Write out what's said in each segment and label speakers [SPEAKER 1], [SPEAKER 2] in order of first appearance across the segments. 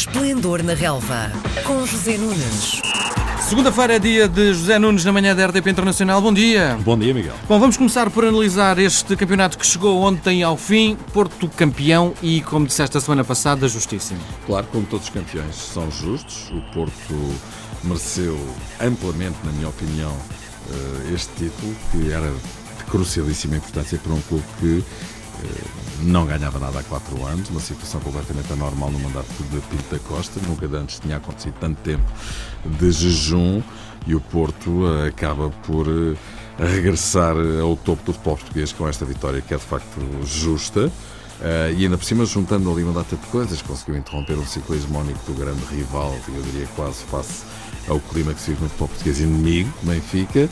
[SPEAKER 1] Esplendor na Relva, com José Nunes.
[SPEAKER 2] Segunda-feira é dia de José Nunes na manhã da RDP Internacional. Bom dia.
[SPEAKER 3] Bom dia, Miguel.
[SPEAKER 2] Bom, vamos começar por analisar este campeonato que chegou ontem ao fim. Porto campeão e, como disseste a semana passada, justíssimo.
[SPEAKER 3] Claro, como todos os campeões são justos, o Porto mereceu amplamente, na minha opinião, eh, este título, que era de crucialíssima importância para um clube que não ganhava nada há quatro anos, uma situação completamente anormal no mandato de Pinto da Costa, nunca antes tinha acontecido tanto tempo de jejum e o Porto eh, acaba por regressar ao topo do futebol português com esta vitória que é de facto justa. Uh, e ainda por cima, juntando ali uma data de coisas, conseguiu interromper um ciclo hegemónico do grande rival, eu diria quase face ao clima que se vive no futebol português inimigo, Benfica.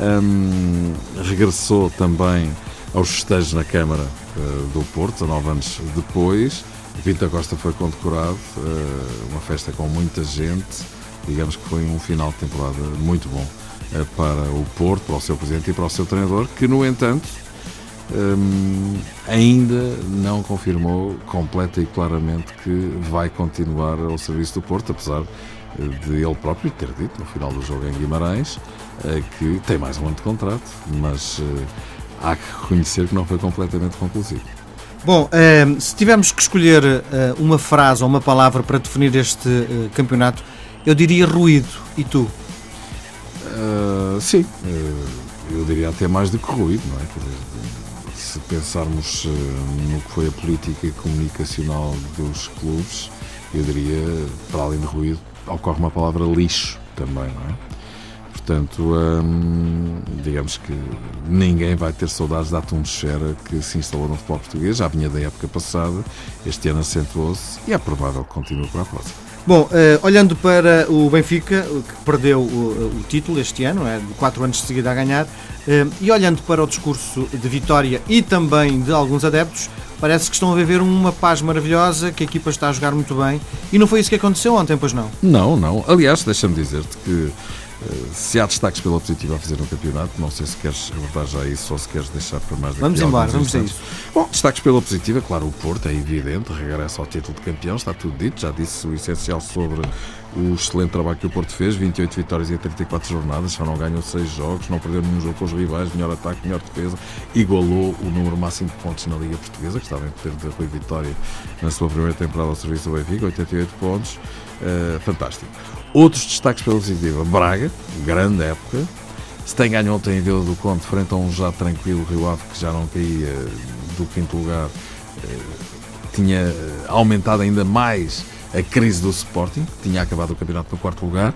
[SPEAKER 3] Um, regressou também aos festejos na Câmara uh, do Porto, 19 anos depois. Pinto Costa foi condecorado, uh, uma festa com muita gente. Digamos que foi um final de temporada muito bom uh, para o Porto, para o seu presidente e para o seu treinador, que, no entanto, um, ainda não confirmou completa e claramente que vai continuar ao serviço do Porto, apesar de ele próprio ter dito no final do jogo em Guimarães que tem mais um ano de contrato, mas há que reconhecer que não foi completamente conclusivo.
[SPEAKER 2] Bom, eh, se tivermos que escolher eh, uma frase ou uma palavra para definir este eh, campeonato, eu diria ruído. E tu?
[SPEAKER 3] Uh, sim, eu diria até mais do que ruído, não é? Se pensarmos no que foi a política comunicacional dos clubes, eu diria, para além de ruído, ocorre uma palavra lixo também, não é? Portanto, hum, digamos que ninguém vai ter saudades da atmosfera que se instalou no futebol português. Já vinha da época passada, este ano acentuou-se e é provável que continue para a próxima.
[SPEAKER 2] Bom, eh, olhando para o Benfica, que perdeu o, o título este ano, é, de quatro anos de seguida a ganhar, eh, e olhando para o discurso de vitória e também de alguns adeptos, parece que estão a viver uma paz maravilhosa, que a equipa está a jogar muito bem, e não foi isso que aconteceu ontem, pois não?
[SPEAKER 3] Não, não. Aliás, deixa-me dizer-te que se há destaques pela positiva a fazer no campeonato, não sei se queres abordar já isso ou se queres deixar para mais
[SPEAKER 2] Vamos embora, vamos a isso.
[SPEAKER 3] Bom, destaques pela positiva, claro, o Porto é evidente, regressa ao título de campeão, está tudo dito, já disse o essencial sobre o excelente trabalho que o Porto fez, 28 vitórias em 34 jornadas, só não ganhou 6 jogos, não perdeu nenhum jogo com os rivais, melhor ataque, melhor defesa, igualou o número máximo de pontos na Liga Portuguesa, que estava em poder de Rui Vitória na sua primeira temporada ao serviço do Benfica, 88 pontos, uh, fantástico. Outros destaques pela positiva, Braga, grande época, se tem ganho ontem em Vila do Conde, frente a um já tranquilo Rio Ave, que já não caía do quinto lugar, uh, tinha aumentado ainda mais a crise do Sporting, que tinha acabado o campeonato no quarto lugar.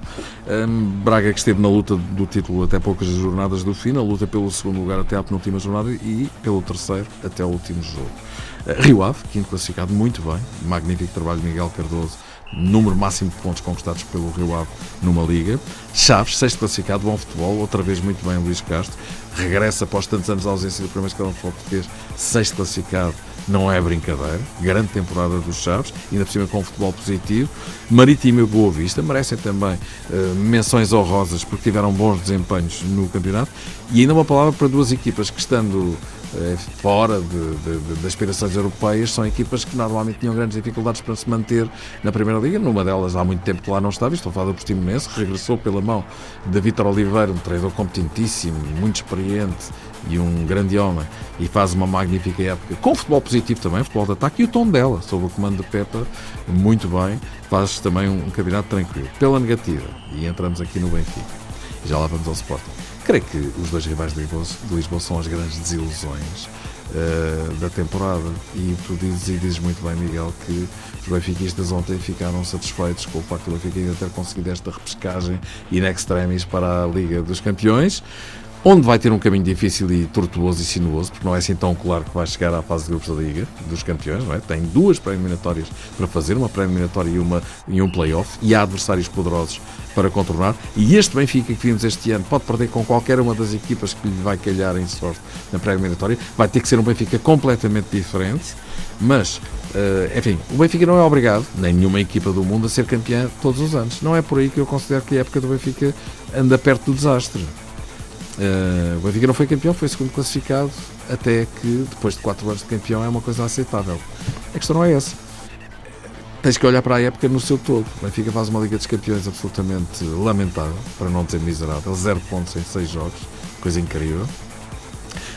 [SPEAKER 3] Braga que esteve na luta do título até poucas jornadas do fim, na luta pelo segundo lugar até à penúltima jornada e pelo terceiro até ao último jogo. Rio Ave, quinto classificado, muito bem. Magnífico trabalho de Miguel Cardoso número máximo de pontos conquistados pelo Rio Ave numa liga. Chaves, sexto classificado, bom futebol, outra vez muito bem Luís Castro. Regressa após tantos anos de ausência do primeiro escalão de futebol português, sexto classificado, não é brincadeira. Grande temporada dos Chaves, ainda por cima com um futebol positivo. Marítimo e Boa Vista merecem também uh, menções honrosas porque tiveram bons desempenhos no campeonato. E ainda uma palavra para duas equipas que, estando fora de, de, de, aspirações europeias, são equipas que normalmente tinham grandes dificuldades para se manter na Primeira Liga. Numa delas há muito tempo que lá não estava, estou a falar do Portimonense, que regressou pela mão de Vítor Oliveira, um treinador competentíssimo, muito experiente e um grande homem e faz uma magnífica época com futebol positivo também, futebol de ataque e o tom dela, sob o comando de Pepa, muito bem, faz também um, um campeonato tranquilo. Pela negativa, e entramos aqui no Benfica, já lá vamos ao Sporting. Creio que os dois rivais de Lisboa, de Lisboa são as grandes desilusões uh, da temporada. E tu dizes, e dizes muito bem, Miguel, que os benfiquistas ontem ficaram satisfeitos com o facto do Benfica ainda ter conseguido esta repescagem in extremis para a Liga dos Campeões onde vai ter um caminho difícil e tortuoso e sinuoso, porque não é assim tão claro que vai chegar à fase de grupos da Liga dos Campeões, não é? Tem duas pré-eliminatórias para fazer, uma pré-eliminatória e, uma, e um play-off, e há adversários poderosos para contornar, e este Benfica que vimos este ano pode perder com qualquer uma das equipas que lhe vai calhar em sorte na pré-eliminatória, vai ter que ser um Benfica completamente diferente, mas, uh, enfim, o Benfica não é obrigado, nem nenhuma equipa do mundo, a ser campeã todos os anos. Não é por aí que eu considero que a época do Benfica anda perto do desastre. Uh, o Benfica não foi campeão, foi segundo classificado, até que depois de 4 anos de campeão é uma coisa aceitável. A questão não é essa. tens que olhar para a época no seu todo. O Benfica faz uma Liga dos Campeões absolutamente lamentável, para não dizer miserável. Zero pontos em seis jogos, coisa incrível.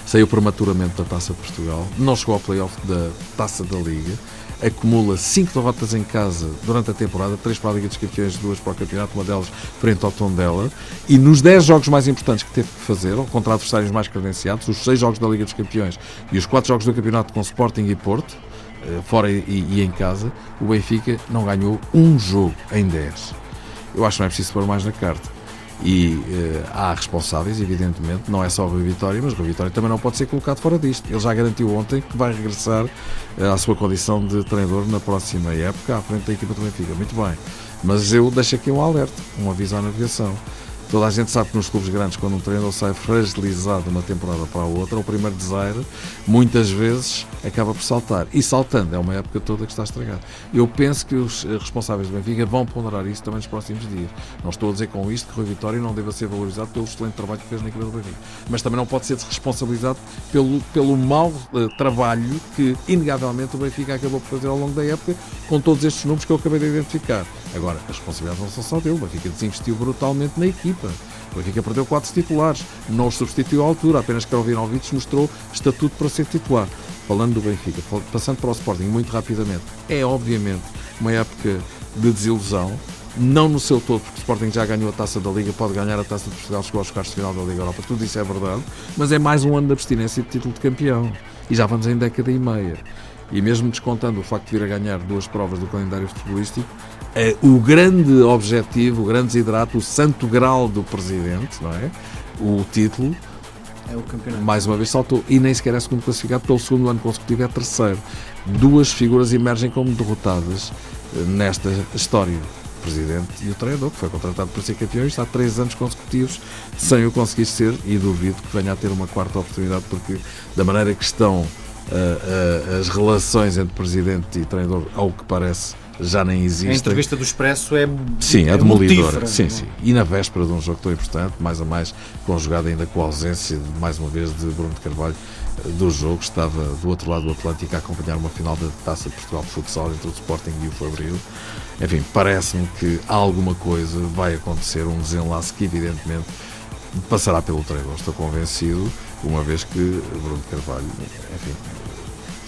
[SPEAKER 3] Saiu prematuramente da Taça de Portugal, não chegou ao playoff da Taça da Liga, acumula cinco derrotas em casa durante a temporada, três para a Liga dos Campeões, duas para o Campeonato, uma delas frente ao Tondela, e nos dez jogos mais importantes que teve que fazer, contra adversários mais credenciados, os seis jogos da Liga dos Campeões e os quatro jogos do Campeonato com Sporting e Porto, eh, fora e, e, em casa, o Benfica não ganhou um jogo em 10. Eu acho que não é preciso pôr mais na carta. E uh, há responsáveis, evidentemente, não é só o Rui Vitória, mas o Rui Vitória também não pode ser colocado fora disto. Ele já garantiu ontem que vai regressar uh, à sua condição de treinador na próxima época à frente da equipa do Benfica. Muito bem. Mas eu deixo aqui um alerta, um aviso à navegação. Toda a gente sabe que nos clubes grandes, quando um treinador sai fragilizado de uma temporada para a outra, o primeiro desaire, muitas vezes acaba por saltar. E saltando, é uma época toda que está estragada. Eu penso que os responsáveis do Benfica vão ponderar isso também nos próximos dias. Não estou a dizer com isto que Rui Vitória não deva ser valorizado pelo excelente trabalho que fez na equipa do Benfica. Mas também não pode ser responsabilizado pelo, pelo mau uh, trabalho que, inegavelmente, o Benfica acabou por fazer ao longo da época com todos estes números que eu acabei de identificar. Agora, as responsabilidades não são só dele. O Benfica desinvestiu brutalmente na equipa. O Benfica perdeu quatro titulares, não os substituiu à altura, apenas Karovinovic mostrou estatuto para ser titular. Falando do Benfica, passando para o Sporting muito rapidamente, é obviamente uma época de desilusão, não no seu todo, porque o Sporting já ganhou a taça da Liga, pode ganhar a taça de Portugal, chegou aos quartos de final da Liga Europa, tudo isso é verdade, mas é mais um ano de abstinência de título de campeão. E já vamos em década e meia. E mesmo descontando o facto de vir a ganhar duas provas do calendário futebolístico, o grande objetivo, o grande desidrato, o santo grau do presidente, não é? O título,
[SPEAKER 2] é o campeonato.
[SPEAKER 3] mais uma vez saltou e nem sequer é segundo classificado, pelo segundo ano consecutivo é terceiro. Duas figuras emergem como derrotadas eh, nesta história. O presidente e o treinador, que foi contratado para ser campeão, está há três anos consecutivos sem o conseguir ser e duvido que venha a ter uma quarta oportunidade, porque da maneira que estão uh, uh, as relações entre presidente e treinador, ao que parece, já nem existe. A
[SPEAKER 2] entrevista do Expresso é
[SPEAKER 3] Sim, é, é demolidora. Sim, sim. E na véspera de um jogo tão importante, mais a mais, conjugado ainda com a ausência, de, mais uma vez, de Bruno de Carvalho do jogo, estava do outro lado do Atlântico a acompanhar uma final da Taça de Portugal de futsal entre o Sporting e o Fabril. Enfim, parece-me que alguma coisa vai acontecer, um desenlace que evidentemente passará pelo treinador, estou convencido, uma vez que Bruno de Carvalho, enfim,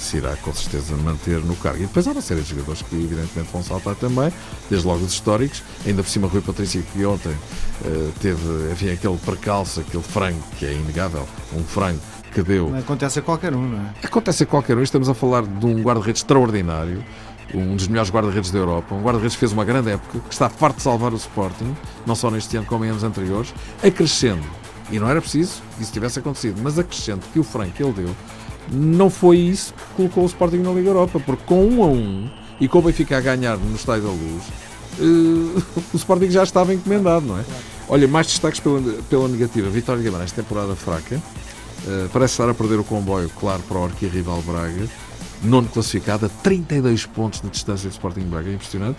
[SPEAKER 3] se irá com certeza manter no cargo. E depois há uma série de jogadores que evidentemente vão saltar também, desde logo os históricos, ainda por cima Rui Patrício que ontem uh, teve enfim, aquele percalço, aquele frango, que é inegável, um frango que deu.
[SPEAKER 2] Acontece a qualquer um, não é?
[SPEAKER 3] Acontece a qualquer um, estamos a falar de um guarda-redes extraordinário, um dos melhores guarda-redes da Europa, um guarda-redes que fez uma grande época, que está farto de salvar o Sporting, não só neste ano como em anos anteriores, acrescendo, e não era preciso que isso tivesse acontecido, mas acrescendo que o frango que ele deu não foi isso que colocou o Sporting na Liga Europa, porque com um a um e com o Benfica a ganhar no Estádio da Luz, uh, o Sporting já estava encomendado, não é? Olha, mais destaques pela, pela negativa. Vitória de Guimarães, temporada fraca. Uh, parece estar a perder o comboio, claro, para o arquirrival Braga. Nono classificado, a 32 pontos de distância do Sporting Braga, é impressionante.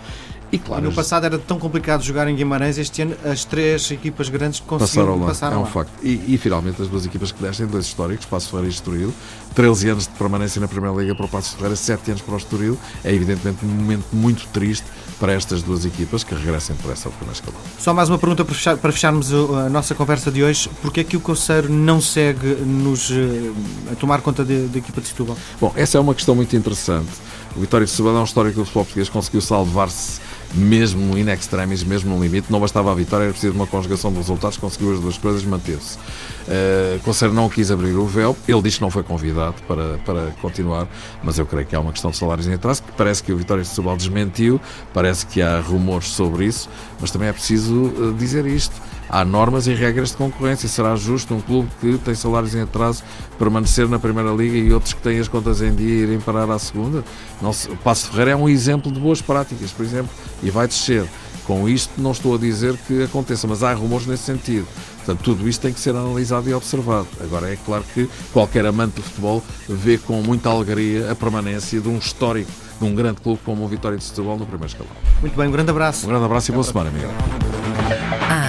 [SPEAKER 2] E claro, no passado era tão complicado jogar em Guimarães, este ano as três equipas grandes conseguiram
[SPEAKER 3] passaram lá. É um
[SPEAKER 2] lá.
[SPEAKER 3] facto. E, e, finalmente as duas equipas que descem, dois históricos, Passo Ferreira e Estoril, 13 anos de permanência na Primeira Liga para o Passo Ferreira, 7 anos para o Estoril. É evidentemente um momento muito triste para estas duas equipas que regressem por essa primeira escalão.
[SPEAKER 2] Só mais uma pergunta para, fechar, para fecharmos a nossa conversa de hoje. Porquê é que o Conselho não segue nos, eh, a tomar conta da equipa de Setúbal?
[SPEAKER 3] Bom, essa é uma questão muito interessante. O Vitória de Setúbal é um histórico do futebol português, conseguiu salvar-se mesmo in extremis, mesmo no limite, não bastava a vitória, era preciso uma conjugação de resultados, conseguiu as duas coisas, manteve-se. Uh, Conselho não quis abrir o véu, ele disse que não foi convidado para, para continuar, mas eu creio que há uma questão de salários em atraso, que parece que o Vitória de Setúbal desmentiu, parece que há rumores sobre isso, mas também é preciso uh, dizer isto há normas e regras de concorrência. Será justo um clube que tem salários em atraso permanecer na Primeira Liga e outros que têm as contas em dia irem parar à segunda? Não se, o Passo Ferreira é um exemplo de boas práticas, por exemplo, e vai descer. Com isto não estou a dizer que aconteça, mas há rumores nesse sentido. Portanto, tudo isto tem que ser analisado e observado. Agora, é claro que qualquer amante do futebol vê com muita alegria a permanência de um histórico, de um grande clube como o Vitória de Setúbal no primeiro escalão.
[SPEAKER 2] Muito bem, um grande abraço.
[SPEAKER 3] Um grande abraço e boa semana, Miguel.